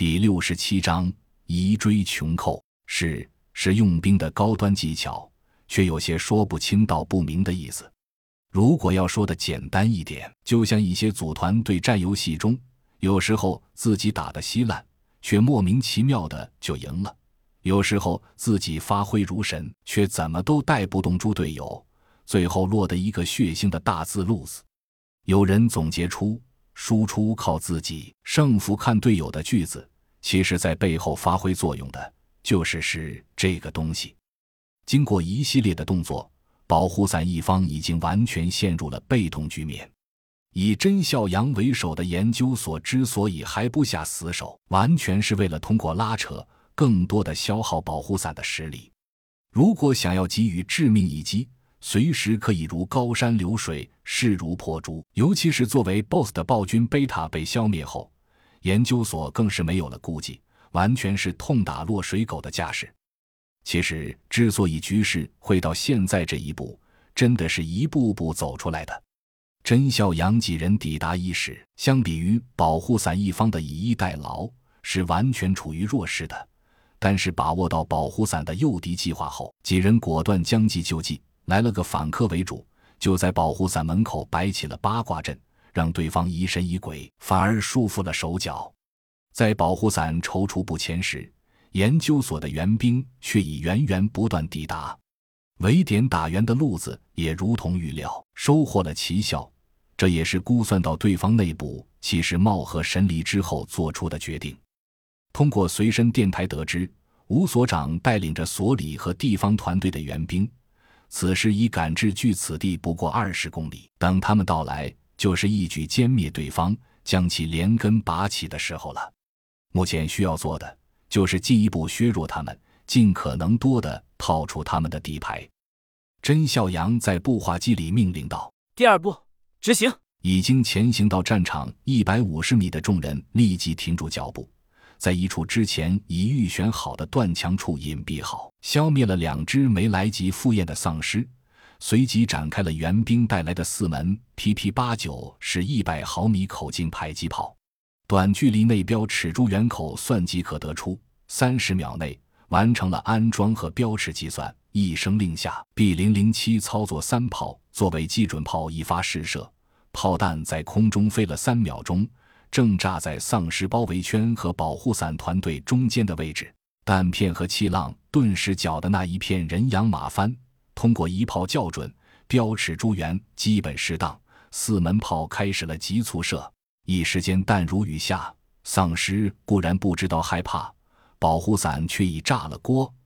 第六十七章移锥穷寇是是用兵的高端技巧，却有些说不清道不明的意思。如果要说的简单一点，就像一些组团对战游戏中，有时候自己打得稀烂，却莫名其妙的就赢了；有时候自己发挥如神，却怎么都带不动猪队友，最后落得一个血腥的大字路子。有人总结出。输出靠自己，胜负看队友的句子，其实在背后发挥作用的就是是这个东西。经过一系列的动作，保护伞一方已经完全陷入了被动局面。以甄孝阳为首的研究所之所以还不下死手，完全是为了通过拉扯，更多的消耗保护伞的实力。如果想要给予致命一击，随时可以如高山流水，势如破竹。尤其是作为 BOSS 的暴君贝塔被消灭后，研究所更是没有了顾忌，完全是痛打落水狗的架势。其实，之所以局势会到现在这一步，真的是一步步走出来的。甄孝阳几人抵达伊始，相比于保护伞一方的以逸待劳，是完全处于弱势的。但是把握到保护伞的诱敌计划后，几人果断将计就计。来了个反客为主，就在保护伞门口摆起了八卦阵，让对方疑神疑鬼，反而束缚了手脚。在保护伞踌躇不前时，研究所的援兵却已源源不断抵达。围点打援的路子也如同预料，收获了奇效。这也是估算到对方内部其实貌合神离之后做出的决定。通过随身电台得知，吴所长带领着所里和地方团队的援兵。此时已赶至距此地不过二十公里，等他们到来，就是一举歼灭对方、将其连根拔起的时候了。目前需要做的，就是进一步削弱他们，尽可能多的套出他们的底牌。甄孝阳在步话机里命令道：“第二步，执行！”已经前行到战场一百五十米的众人立即停住脚步。在一处之前已预选好的断墙处隐蔽好，消灭了两只没来及赴宴的丧尸，随即展开了援兵带来的四门 PP 八九是一百毫米口径迫击炮。短距离内标尺珠圆口算即可得出，三十秒内完成了安装和标尺计算。一声令下，B 零零七操作三炮作为基准炮一发试射，炮弹在空中飞了三秒钟。正炸在丧尸包围圈和保护伞团队中间的位置，弹片和气浪顿时搅得那一片人仰马翻。通过一炮校准，标尺珠圆基本适当，四门炮开始了急促射。一时间弹如雨下，丧尸固然不知道害怕，保护伞却已炸了锅，